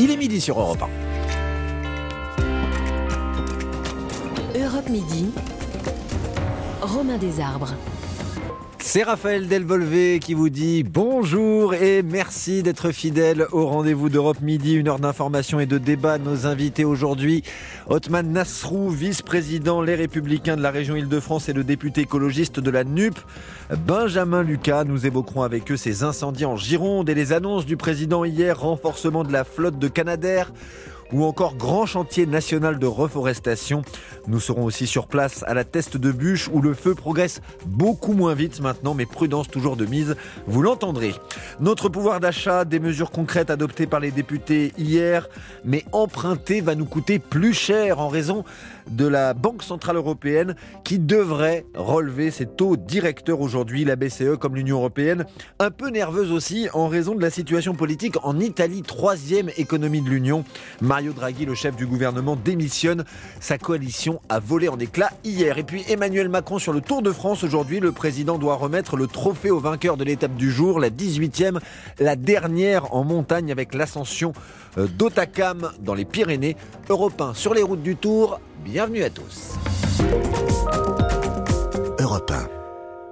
Il est midi sur Europe 1. Europe Midi. Romain Desarbres. C'est Raphaël Delvolvé qui vous dit bonjour et merci d'être fidèle au rendez-vous d'Europe Midi, une heure d'information et de débat. Nos invités aujourd'hui, Otman Nasrou, vice-président Les Républicains de la région Île-de-France et le député écologiste de la NUP, Benjamin Lucas. Nous évoquerons avec eux ces incendies en Gironde et les annonces du président hier, renforcement de la flotte de Canadair ou encore grand chantier national de reforestation. Nous serons aussi sur place à la teste de bûche où le feu progresse beaucoup moins vite maintenant, mais prudence toujours de mise, vous l'entendrez. Notre pouvoir d'achat, des mesures concrètes adoptées par les députés hier, mais emprunter va nous coûter plus cher en raison de la Banque Centrale Européenne qui devrait relever ses taux directeurs aujourd'hui, la BCE comme l'Union Européenne, un peu nerveuse aussi en raison de la situation politique en Italie, troisième économie de l'Union. Mario Draghi, le chef du gouvernement, démissionne. Sa coalition a volé en éclats hier. Et puis Emmanuel Macron sur le Tour de France aujourd'hui, le président doit remettre le trophée au vainqueur de l'étape du jour, la 18e, la dernière en montagne avec l'ascension euh, d'Otakam dans les Pyrénées. Européens sur les routes du Tour, bienvenue à tous. Europe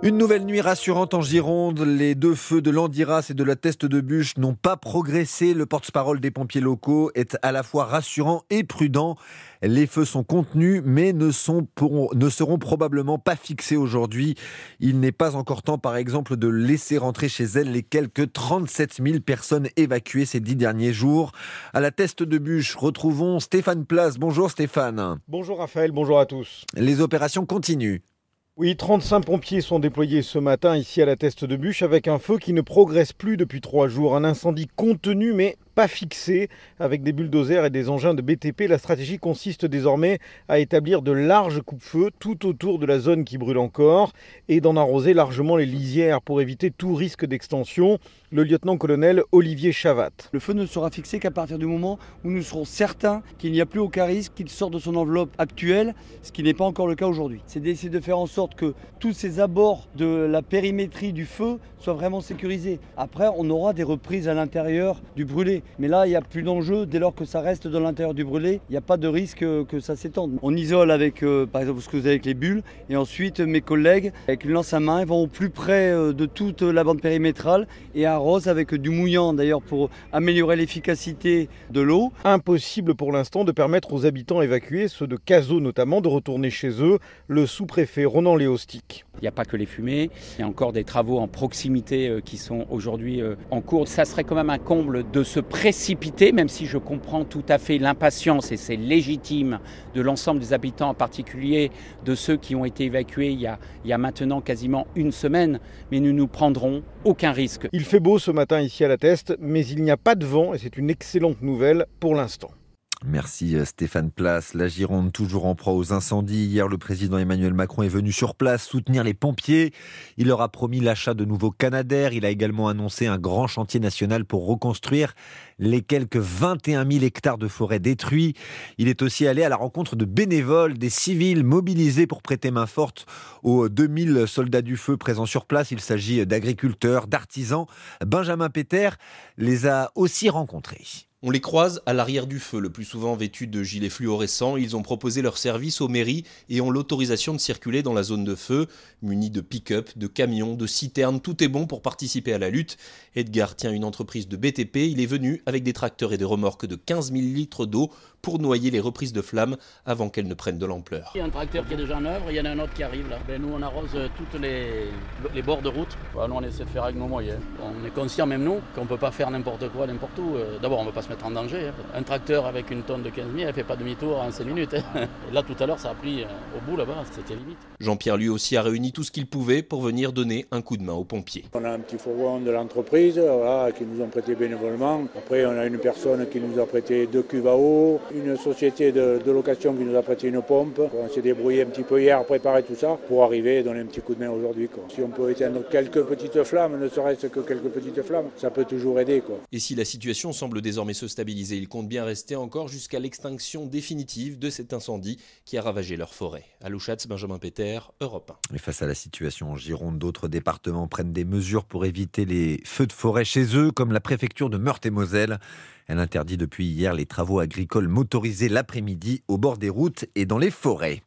Une nouvelle nuit rassurante en Gironde. Les deux feux de l'Andiras et de la Teste de Bûche n'ont pas progressé. Le porte-parole des pompiers locaux est à la fois rassurant et prudent. Les feux sont contenus, mais ne, sont ne seront probablement pas fixés aujourd'hui. Il n'est pas encore temps, par exemple, de laisser rentrer chez elles les quelques 37 000 personnes évacuées ces dix derniers jours. À la teste de bûche, retrouvons Stéphane Place. Bonjour Stéphane. Bonjour Raphaël, bonjour à tous. Les opérations continuent. Oui, 35 pompiers sont déployés ce matin ici à la Teste de Bûche avec un feu qui ne progresse plus depuis trois jours. Un incendie contenu mais pas fixé. Avec des bulldozers et des engins de BTP, la stratégie consiste désormais à établir de larges coupe-feux tout autour de la zone qui brûle encore et d'en arroser largement les lisières pour éviter tout risque d'extension. Le lieutenant-colonel Olivier Chavat. Le feu ne sera fixé qu'à partir du moment où nous serons certains qu'il n'y a plus aucun risque qu'il sorte de son enveloppe actuelle, ce qui n'est pas encore le cas aujourd'hui. C'est d'essayer de faire en sorte que tous ces abords de la périmétrie du feu soient vraiment sécurisés. Après, on aura des reprises à l'intérieur du brûlé. Mais là, il n'y a plus d'enjeu. Dès lors que ça reste dans l'intérieur du brûlé, il n'y a pas de risque que ça s'étende. On isole avec, euh, par exemple, ce que vous avez avec les bulles. Et ensuite, mes collègues, avec une lance à main, vont au plus près euh, de toute la bande périmétrale et arrosent avec du mouillant, d'ailleurs, pour améliorer l'efficacité de l'eau. Impossible pour l'instant de permettre aux habitants évacués, ceux de Cazaux notamment, de retourner chez eux. Le sous-préfet Ronan Léostic. Il n'y a pas que les fumées, il y a encore des travaux en proximité euh, qui sont aujourd'hui en cours. Ça serait quand même un comble de se précipiter, même si je comprends tout à fait l'impatience, et c'est légitime, de l'ensemble des habitants, en particulier de ceux qui ont été évacués il y, a, il y a maintenant quasiment une semaine, mais nous ne prendrons aucun risque. Il fait beau ce matin ici à la Teste, mais il n'y a pas de vent, et c'est une excellente nouvelle pour l'instant. Merci Stéphane Place. La Gironde toujours en proie aux incendies. Hier, le président Emmanuel Macron est venu sur place soutenir les pompiers. Il leur a promis l'achat de nouveaux Canadair. Il a également annoncé un grand chantier national pour reconstruire les quelques 21 000 hectares de forêt détruits. Il est aussi allé à la rencontre de bénévoles, des civils mobilisés pour prêter main forte aux 2000 soldats du feu présents sur place. Il s'agit d'agriculteurs, d'artisans. Benjamin Péter les a aussi rencontrés. On les croise à l'arrière du feu, le plus souvent vêtus de gilets fluorescents. Ils ont proposé leur service aux mairies et ont l'autorisation de circuler dans la zone de feu, munis de pick-up, de camions, de citernes. Tout est bon pour participer à la lutte. Edgar tient une entreprise de BTP. Il est venu avec des tracteurs et des remorques de 15 000 litres d'eau pour noyer les reprises de flammes avant qu'elles ne prennent de l'ampleur. Il y a un tracteur qui est déjà en œuvre, il y en a un autre qui arrive là. Ben, nous on arrose toutes les, les bords de route. nous on essaie de faire avec nos moyens. On est conscient même nous qu'on ne peut pas faire n'importe quoi, n'importe où. D'abord on se mettre en danger. Hein. Un tracteur avec une tonne de 15 000, elle fait pas demi-tour en 5 minutes. Hein. là tout à l'heure ça a pris au bout là-bas, c'était limite. Jean-Pierre lui aussi a réuni tout ce qu'il pouvait pour venir donner un coup de main aux pompiers. On a un petit fourgon de l'entreprise qui nous ont prêté bénévolement. Après on a une personne qui nous a prêté deux cuves à eau, une société de, location qui nous a prêté une pompe. On s'est débrouillé un petit peu hier à préparer tout ça pour arriver et donner un petit coup de main aujourd'hui. Si on peut éteindre quelques petites flammes, ne serait-ce que quelques petites flammes, ça peut toujours aider. Quoi. Et si la situation semble désormais se stabiliser. Ils comptent bien rester encore jusqu'à l'extinction définitive de cet incendie qui a ravagé leur forêt. À Louchatz, Benjamin Péter, Europe 1. Et face à la situation en Gironde, d'autres départements prennent des mesures pour éviter les feux de forêt chez eux, comme la préfecture de Meurthe-et-Moselle. Elle interdit depuis hier les travaux agricoles motorisés l'après-midi au bord des routes et dans les forêts.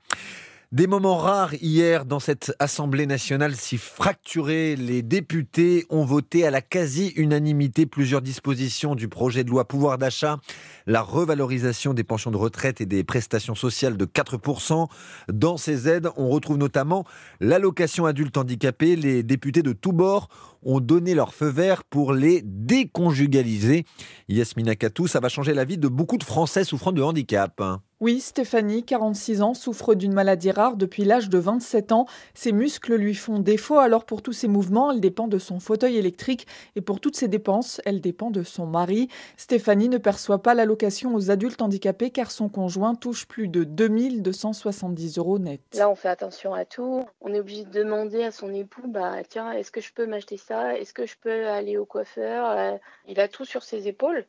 Des moments rares hier dans cette Assemblée nationale si fracturée. Les députés ont voté à la quasi-unanimité plusieurs dispositions du projet de loi pouvoir d'achat, la revalorisation des pensions de retraite et des prestations sociales de 4%. Dans ces aides, on retrouve notamment l'allocation adulte handicapé. Les députés de tous bords ont donné leur feu vert pour les déconjugaliser. Yasmina Katou, ça va changer la vie de beaucoup de Français souffrant de handicap. Oui, Stéphanie, 46 ans, souffre d'une maladie rare depuis l'âge de 27 ans. Ses muscles lui font défaut, alors pour tous ses mouvements, elle dépend de son fauteuil électrique et pour toutes ses dépenses, elle dépend de son mari. Stéphanie ne perçoit pas l'allocation aux adultes handicapés car son conjoint touche plus de 2270 euros net. Là, on fait attention à tout. On est obligé de demander à son époux, bah tiens, est-ce que je peux m'acheter ça? Est-ce que je peux aller au coiffeur? Euh, Il a tout sur ses épaules.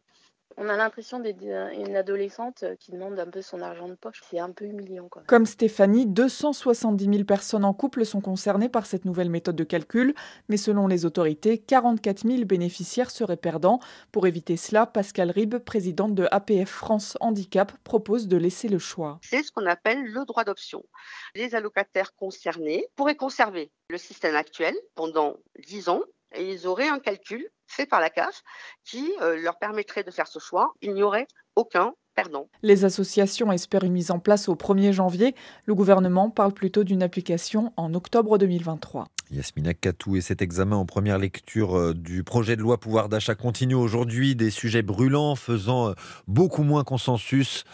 On a l'impression d'être une adolescente qui demande un peu son argent de poche. C'est un peu humiliant. Quoi. Comme Stéphanie, 270 000 personnes en couple sont concernées par cette nouvelle méthode de calcul, mais selon les autorités, 44 000 bénéficiaires seraient perdants. Pour éviter cela, Pascal Ribes, présidente de APF France Handicap, propose de laisser le choix. C'est ce qu'on appelle le droit d'option. Les allocataires concernés pourraient conserver le système actuel pendant 10 ans et ils auraient un calcul fait par la CAF qui euh, leur permettrait de faire ce choix. Il n'y aurait aucun perdant. Les associations espèrent une mise en place au 1er janvier. Le gouvernement parle plutôt d'une application en octobre 2023. Yasmina Katou et cet examen en première lecture euh, du projet de loi pouvoir d'achat continue aujourd'hui. Des sujets brûlants faisant euh, beaucoup moins consensus,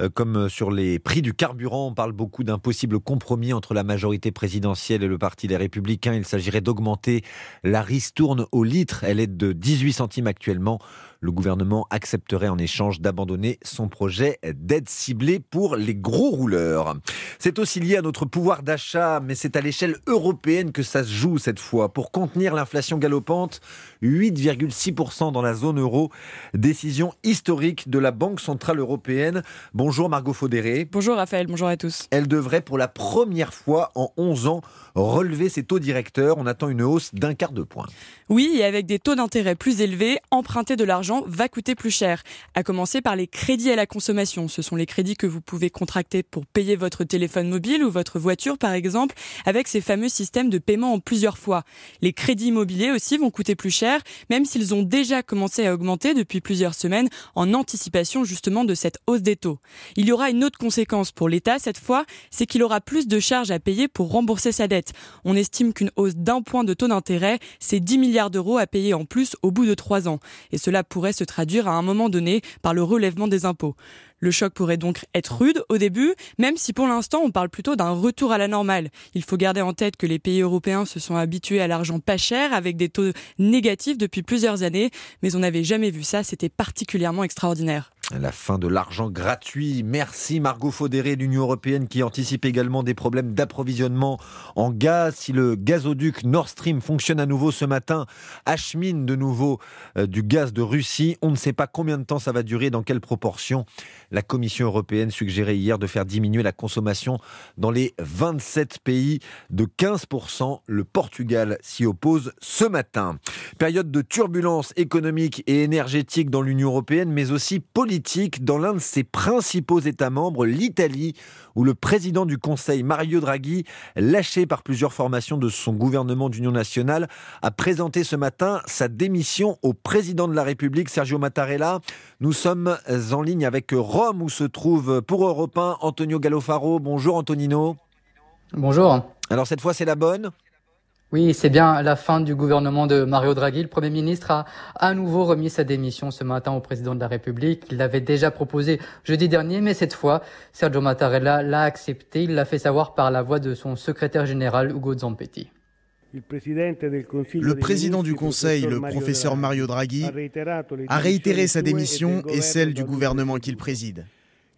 euh, comme sur les prix du carburant. On parle beaucoup d'un possible compromis entre la majorité présidentielle et le Parti des Républicains. Il s'agirait d'augmenter la ristourne au litre. Elle est de 18 centimes actuellement. Le gouvernement accepterait en échange d'abandonner son projet d'aide ciblée pour les gros rouleurs. C'est aussi lié à notre pouvoir d'achat, mais c'est à l'échelle européenne que ça se joue cette fois. Pour contenir l'inflation galopante, 8,6% dans la zone euro. Décision historique de la Banque Centrale Européenne. Bonjour Margot Faudéré. Bonjour Raphaël, bonjour à tous. Elle devrait pour la première fois en 11 ans relever ses taux directeurs. On attend une hausse d'un quart de point. Oui, et avec des taux d'intérêt plus élevés, emprunter de l'argent va coûter plus cher. À commencer par les crédits à la consommation. Ce sont les crédits que vous pouvez contracter pour payer votre téléphone mobile ou votre voiture par exemple, avec ces fameux systèmes de paiement plusieurs fois. Les crédits immobiliers aussi vont coûter plus cher, même s'ils ont déjà commencé à augmenter depuis plusieurs semaines en anticipation justement de cette hausse des taux. Il y aura une autre conséquence pour l'État cette fois, c'est qu'il aura plus de charges à payer pour rembourser sa dette. On estime qu'une hausse d'un point de taux d'intérêt, c'est 10 milliards d'euros à payer en plus au bout de trois ans. Et cela pourrait se traduire à un moment donné par le relèvement des impôts. Le choc pourrait donc être rude au début, même si pour l'instant on parle plutôt d'un retour à la normale. Il faut garder en tête que les pays européens se sont habitués à l'argent pas cher avec des taux négatifs depuis plusieurs années, mais on n'avait jamais vu ça, c'était particulièrement extraordinaire. La fin de l'argent gratuit. Merci Margot Faudéré l'Union européenne qui anticipe également des problèmes d'approvisionnement en gaz. Si le gazoduc Nord Stream fonctionne à nouveau ce matin, achemine de nouveau euh, du gaz de Russie. On ne sait pas combien de temps ça va durer, dans quelle proportion. La Commission européenne suggérait hier de faire diminuer la consommation dans les 27 pays de 15%. Le Portugal s'y oppose ce matin. Période de turbulence économique et énergétique dans l'Union européenne, mais aussi politique dans l'un de ses principaux États membres, l'Italie, où le président du Conseil, Mario Draghi, lâché par plusieurs formations de son gouvernement d'union nationale, a présenté ce matin sa démission au président de la République, Sergio Mattarella. Nous sommes en ligne avec Rome, où se trouve pour Europe 1 Antonio Gallofaro. Bonjour Antonino. Bonjour. Alors cette fois, c'est la bonne? Oui, c'est bien la fin du gouvernement de Mario Draghi. Le Premier ministre a à nouveau remis sa démission ce matin au président de la République. Il l'avait déjà proposé jeudi dernier, mais cette fois, Sergio Mattarella l'a accepté. Il l'a fait savoir par la voix de son secrétaire général, Ugo Zampetti. Le président du Conseil, le professeur Mario Draghi, a réitéré sa démission et celle du gouvernement qu'il préside.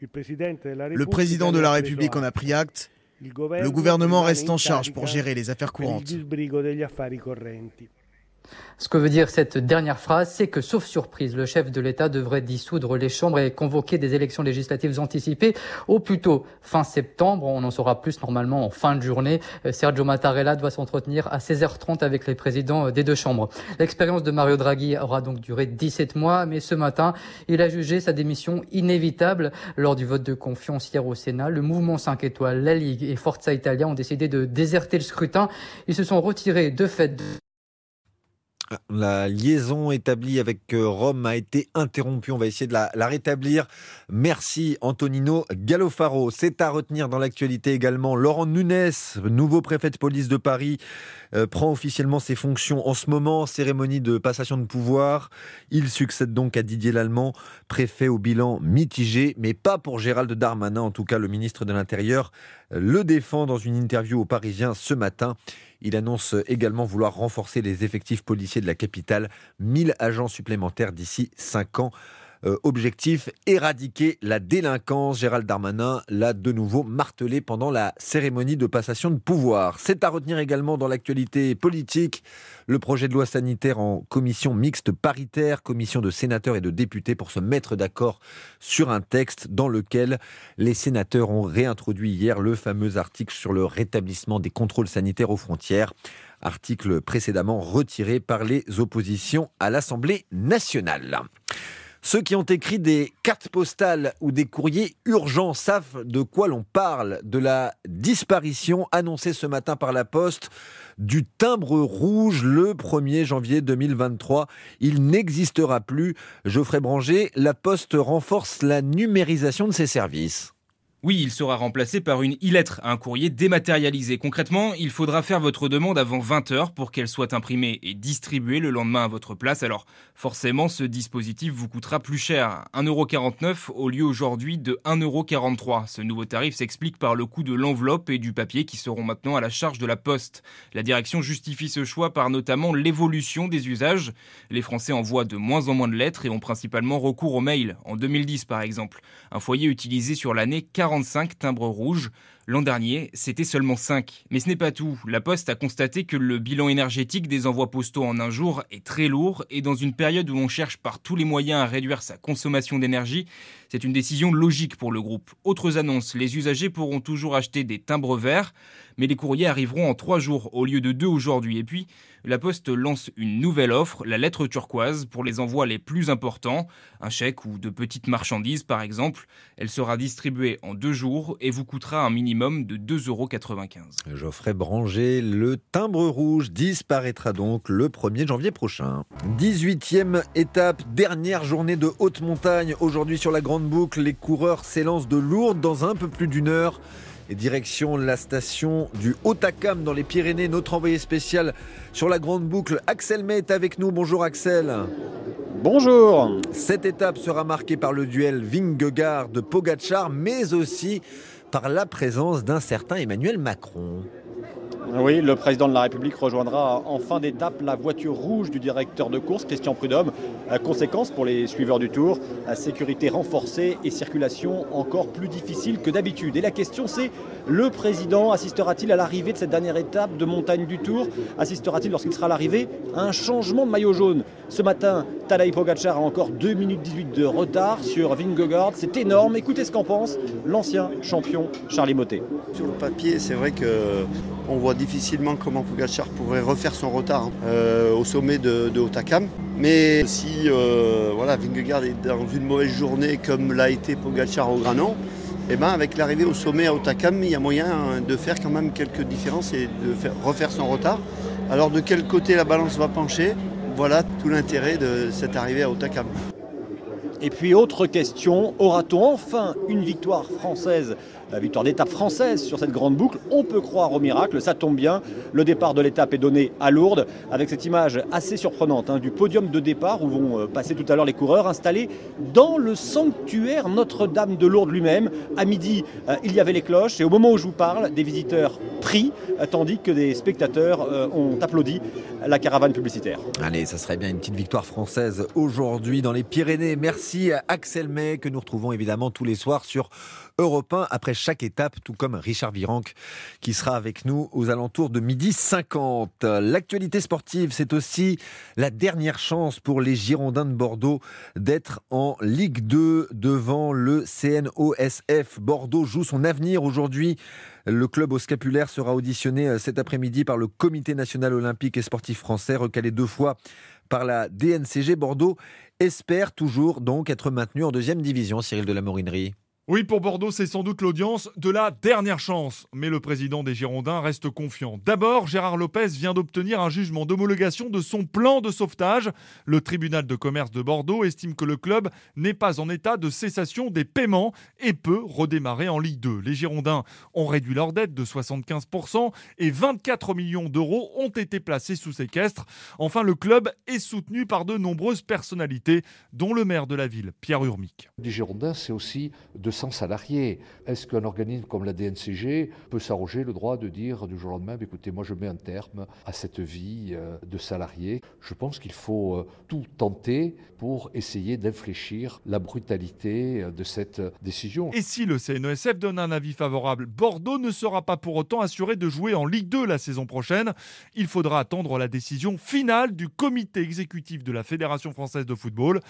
Le président de la République en a pris acte le gouvernement reste en charge pour gérer les affaires courantes. Ce que veut dire cette dernière phrase, c'est que, sauf surprise, le chef de l'État devrait dissoudre les chambres et convoquer des élections législatives anticipées au plus tôt fin septembre. On en saura plus normalement en fin de journée. Euh, Sergio Mattarella doit s'entretenir à 16h30 avec les présidents euh, des deux chambres. L'expérience de Mario Draghi aura donc duré 17 mois, mais ce matin, il a jugé sa démission inévitable lors du vote de confiance hier au Sénat. Le mouvement 5 étoiles, la Ligue et Forza Italia ont décidé de déserter le scrutin. Ils se sont retirés de fait la liaison établie avec euh, Rome a été interrompue. On va essayer de la, rétablir. Merci Antonino Gallofaro. C'est à retenir dans l'actualité également. Laurent Nunes, nouveau préfet de police de Paris, euh, prend officiellement ses fonctions en ce moment. Cérémonie de passation de pouvoir. Il succède donc à Didier Lallemand, préfet au bilan mitigé, mais pas pour Gérald Darmanin. En tout cas, le ministre de l'Intérieur le défend dans une interview aux Parisiens ce matin. Il annonce également vouloir renforcer les effectifs policiers de la capitale, 1000 agents supplémentaires d'ici 5 ans. Euh, objectif, éradiquer la délinquance. Gérald Darmanin l'a de nouveau martelé pendant la cérémonie de passation de pouvoir. C'est à retenir également dans l'actualité politique le projet de loi sanitaire en commission mixte paritaire, commission de sénateurs et de députés pour se mettre d'accord sur un texte dans lequel les sénateurs ont réintroduit hier le fameux article sur le rétablissement des contrôles sanitaires aux frontières article précédemment retiré par les oppositions à l'Assemblée nationale. Ceux qui ont écrit des cartes postales ou des courriers urgents savent de quoi l'on parle, de la disparition annoncée ce matin par la Poste du timbre rouge le 1er janvier 2023. Il n'existera plus. Geoffrey Branger, la Poste renforce la numérisation de ses services. Oui, il sera remplacé par une e-lettre, un courrier dématérialisé. Concrètement, il faudra faire votre demande avant 20 heures pour qu'elle soit imprimée et distribuée le lendemain à votre place. Alors, forcément, ce dispositif vous coûtera plus cher, 1,49€ au lieu aujourd'hui de 1,43€. Ce nouveau tarif s'explique par le coût de l'enveloppe et du papier qui seront maintenant à la charge de la poste. La direction justifie ce choix par notamment l'évolution des usages. Les Français envoient de moins en moins de lettres et ont principalement recours aux mails. En 2010, par exemple, un foyer utilisé sur l'année 40 45 timbres rouges. L'an dernier, c'était seulement 5. Mais ce n'est pas tout. La Poste a constaté que le bilan énergétique des envois postaux en un jour est très lourd et dans une période où l'on cherche par tous les moyens à réduire sa consommation d'énergie, c'est une décision logique pour le groupe. Autres annonces, les usagers pourront toujours acheter des timbres verts, mais les courriers arriveront en 3 jours au lieu de 2 aujourd'hui. Et puis, la Poste lance une nouvelle offre, la lettre turquoise, pour les envois les plus importants, un chèque ou de petites marchandises par exemple. Elle sera distribuée en 2 jours et vous coûtera un minimum de 2,95 euros. Geoffrey Branger, le timbre rouge disparaîtra donc le 1er janvier prochain. 18e étape, dernière journée de haute montagne. Aujourd'hui sur la Grande Boucle, les coureurs s'élancent de Lourdes dans un peu plus d'une heure. Et direction la station du Haut-Acam dans les Pyrénées. Notre envoyé spécial sur la Grande Boucle, Axel May, est avec nous. Bonjour Axel. Bonjour. Cette étape sera marquée par le duel Vingegaard de Pogachar, mais aussi par la présence d'un certain Emmanuel Macron. Oui, le président de la République rejoindra en fin d'étape la voiture rouge du directeur de course, Christian Prudhomme. Conséquence pour les suiveurs du Tour, sécurité renforcée et circulation encore plus difficile que d'habitude. Et la question c'est, le président assistera-t-il à l'arrivée de cette dernière étape de montagne du Tour? Assistera-t-il lorsqu'il sera à l'arrivée? À un changement de maillot jaune Ce matin, Tadej Pogacar a encore 2 minutes 18 de retard sur Vingegaard. C'est énorme. Écoutez ce qu'en pense l'ancien champion Charlie Motet. Sur le papier, c'est vrai que on voit difficilement comment Pogacar pourrait refaire son retard euh, au sommet de, de. Mais si euh, voilà, Vingegaard est dans une mauvaise journée comme l'a été Pogacar au Granon, eh ben avec l'arrivée au sommet à Otakam, il y a moyen de faire quand même quelques différences et de faire, refaire son retard. Alors de quel côté la balance va pencher? Voilà tout l'intérêt de cette arrivée à Otakam. Et puis autre question, aura-t-on enfin une victoire française? La victoire d'étape française sur cette grande boucle. On peut croire au miracle, ça tombe bien. Le départ de l'étape est donné à Lourdes avec cette image assez surprenante hein, du podium de départ où vont euh, passer tout à l'heure les coureurs installés dans le sanctuaire Notre-Dame de Lourdes lui-même. À midi, euh, il y avait les cloches et au moment où je vous parle, des visiteurs prient euh, tandis que des spectateurs ont applaudi la caravane publicitaire. Allez, ça serait bien une petite victoire française aujourd'hui dans les Pyrénées. Merci à Axel May que nous retrouvons évidemment tous les soirs sur Europe 1 après chaque étape, tout comme Richard Virenque qui sera avec nous aux alentours de midi 50. L'actualité sportive, c'est aussi la dernière chance pour les Girondins de Bordeaux d'être en Ligue 2 devant le CNOSF. Bordeaux joue son avenir aujourd'hui. Le club au scapulaire sera auditionné euh, cet après-midi par le Comité national olympique et sportif français, recalé deux fois par la DNCG. Bordeaux espère toujours donc être maintenu en deuxième division, Cyril de la Morinerie. Oui, pour Bordeaux, c'est sans doute l'audience de la dernière chance. Mais le président des Girondins reste confiant. D'abord, Gérard Lopez vient d'obtenir un jugement d'homologation de son plan de sauvetage. Le tribunal de commerce de Bordeaux estime que le club n'est pas en état de cessation des paiements et peut redémarrer en Ligue 2. Les Girondins ont réduit leur dette de 75% et 24 millions d'euros ont été placés sous séquestre. Enfin, le club est soutenu par de nombreuses personnalités, dont le maire de la ville, Pierre Urmic. Les Girondins, c'est aussi de salariés. Est-ce qu'un organisme comme la DNCG peut s'arroger le droit de dire du jour au lendemain, bah, écoutez, moi je mets un terme à cette vie euh, de salarié Je pense qu'il faut euh, tout tenter pour essayer d'infléchir la brutalité euh, de cette décision. Et si le CNESF donne un avis favorable, Bordeaux ne sera pas pour autant assuré de jouer en Ligue 2 la saison prochaine. Il faudra attendre la décision finale du comité exécutif de la Fédération française de football.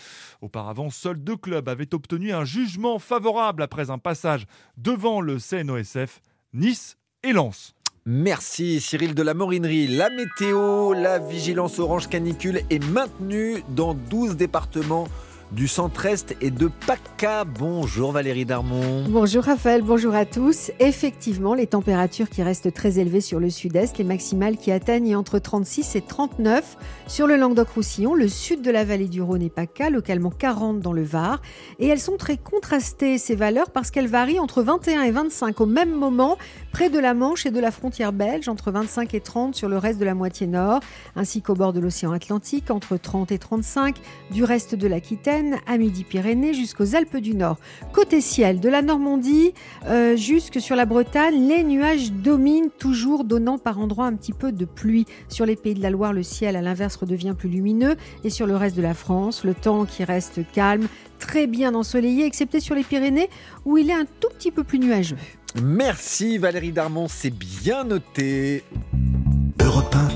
Auparavant, seuls deux clubs avaient obtenu un jugement favorable après un passage devant le CNOSF, Nice et Lens. Merci Cyril de la Morinerie. La météo, la vigilance orange canicule est maintenue dans 12 départements du centre-est et de PACA. Bonjour Valérie Darmon. Bonjour Raphaël, bonjour à tous. Effectivement, les températures qui restent très élevées sur le sud-est, les maximales qui atteignent entre 36 et 39 sur le Languedoc-Roussillon, le sud de la vallée du Rhône et PACA, localement 40 dans le Var. Et elles sont très contrastées, ces valeurs, parce qu'elles varient entre 21 et 25 au même moment, près de la Manche et de la frontière belge, entre 25 et 30 sur le reste de la moitié nord, ainsi qu'au bord de l'océan Atlantique, entre 30 et 35 du reste de l'Aquitaine à Midi-Pyrénées jusqu'aux Alpes du Nord. Côté ciel, de la Normandie euh, jusque sur la Bretagne, les nuages dominent toujours, donnant par endroits un petit peu de pluie. Sur les pays de la Loire, le ciel à l'inverse redevient plus lumineux et sur le reste de la France, le temps qui reste calme, très bien ensoleillé, excepté sur les Pyrénées où il est un tout petit peu plus nuageux. Merci Valérie Darmon, c'est bien noté.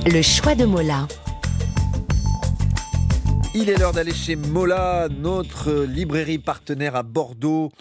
Le choix de Mola. Il est l'heure d'aller chez Mola, notre librairie partenaire à Bordeaux,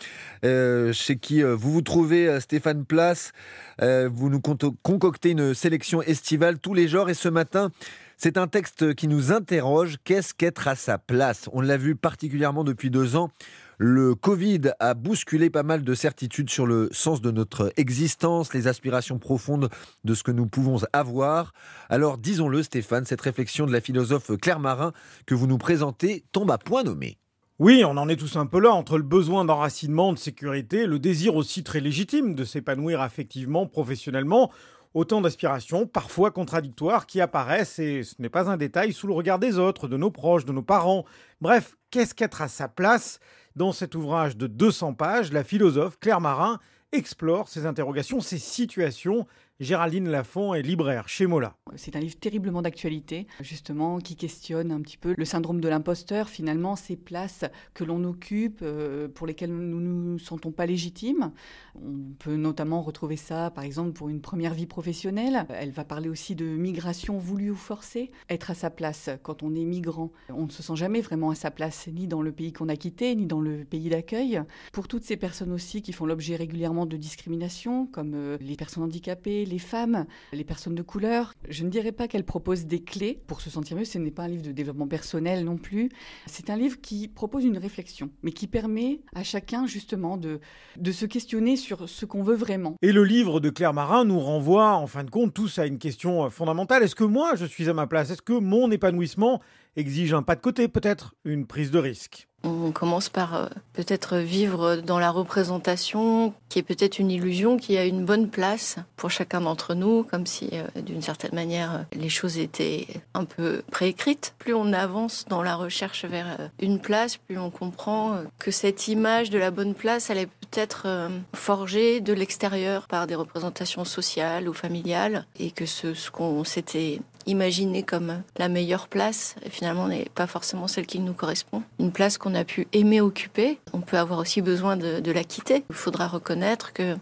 euh, chez qui euh, vous vous trouvez, euh, Stéphane Place. vous nous concoctez une sélection estivale tous les jours et ce matin, c'est un texte qui nous interroge. Qu'est-ce qu'être à sa place? On l'a vu particulièrement depuis deux ans le Covid a bousculé pas mal de certitudes sur le sens de notre existence, les aspirations profondes de ce que nous pouvons avoir. Alors disons-le Stéphane, cette réflexion de la philosophe Claire Marin que vous nous présentez tombe à point nommé. Oui, on en est tous un peu là, entre le besoin d'enracinement, de sécurité, le désir aussi très légitime de s'épanouir affectivement, professionnellement, autant d'aspirations, parfois contradictoires, qui apparaissent, et ce n'est pas un détail, sous le regard des autres, de nos proches, de nos parents. Bref, qu'est-ce qu'être à sa place? Dans cet ouvrage de 200 pages, la philosophe Claire Marin explore ces interrogations, ces situations Géraldine Lafont est libraire chez Mola. C'est un livre terriblement d'actualité, justement, qui questionne un petit peu le syndrome de l'imposteur, finalement, ces places que l'on occupe, euh, pour lesquelles nous ne nous sentons pas légitimes. On peut notamment retrouver ça, par exemple, pour une première vie professionnelle. Elle va parler aussi de migration voulue ou forcée. Être à sa place quand on est migrant, on ne se sent jamais vraiment à sa place, ni dans le pays qu'on a quitté, ni dans le pays d'accueil. Pour toutes ces personnes aussi qui font l'objet régulièrement de discrimination, comme euh, les personnes handicapées, les femmes, les personnes de couleur. Je ne dirais pas qu'elle propose des clés pour se sentir mieux. Ce n'est pas un livre de développement personnel non plus. C'est un livre qui propose une réflexion, mais qui permet à chacun justement de, de se questionner sur ce qu'on veut vraiment. Et le livre de Claire Marin nous renvoie en fin de compte tous à une question fondamentale. Est-ce que moi, je suis à ma place? Est-ce que mon épanouissement exige un pas de côté, peut-être? Une prise de risque on commence par euh, peut-être vivre dans la représentation, qui est peut-être une illusion, qui a une bonne place pour chacun d'entre nous, comme si euh, d'une certaine manière euh, les choses étaient un peu préécrites. Plus on avance dans la recherche vers une place, plus on comprend que cette image de la bonne place, elle est peut-être forgée de l'extérieur par des représentations sociales ou familiales, et que ce, ce qu'on s'était imaginée comme la meilleure place, finalement n'est pas forcément celle qui nous correspond. Une place qu'on a pu aimer occuper, on peut avoir aussi besoin de la quitter. Il faudra reconnaître que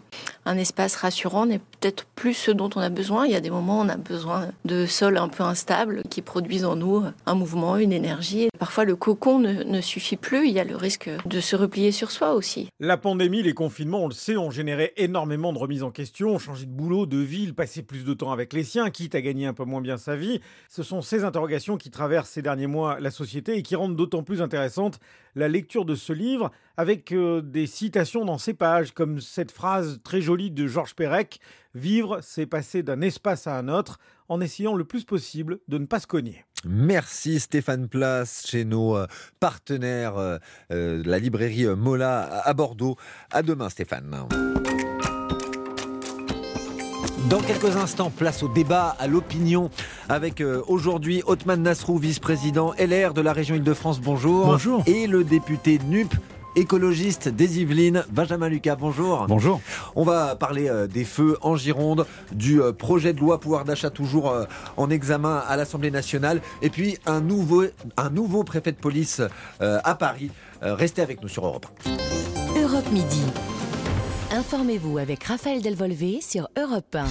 un espace rassurant n'est peut-être plus ce dont on a besoin. Il y a des moments où on a besoin de sols un peu instables qui produisent en nous un mouvement, une énergie. Parfois, le cocon ne, suffit plus. Il y a le risque de se replier sur soi aussi. La pandémie, les confinements, on le sait, ont généré énormément de remises en question, changé de boulot, de ville, passé plus de temps avec les siens, quitte à gagner un peu moins bien sa vie. Ce sont ces interrogations qui traversent ces derniers mois la société et qui rendent d'autant plus intéressante la lecture de ce livre avec euh, des citations dans ces pages, comme cette phrase très jolie de Georges Perec Vivre, c'est passer d'un espace à un autre en essayant le plus possible de ne pas se cogner. Merci Stéphane Place chez nos euh, partenaires, euh, la librairie Mola à Bordeaux. À demain Stéphane. Dans quelques instants, place au débat, à l'opinion, avec euh, aujourd'hui Othman Nasrou, vice-président LR de la région Île-de-France. Bonjour. Bonjour. Et le député NUP, écologiste des Yvelines, Benjamin Lucas, bonjour. Bonjour. On va parler euh, des feux en Gironde, du euh, projet de loi pouvoir d'achat toujours euh, en examen à l'Assemblée nationale, et puis un nouveau, un nouveau préfet de police à Paris. Restez avec nous sur Europe. Europe Midi. Informez-vous avec Raphaël Delvolvé sur Europe 1.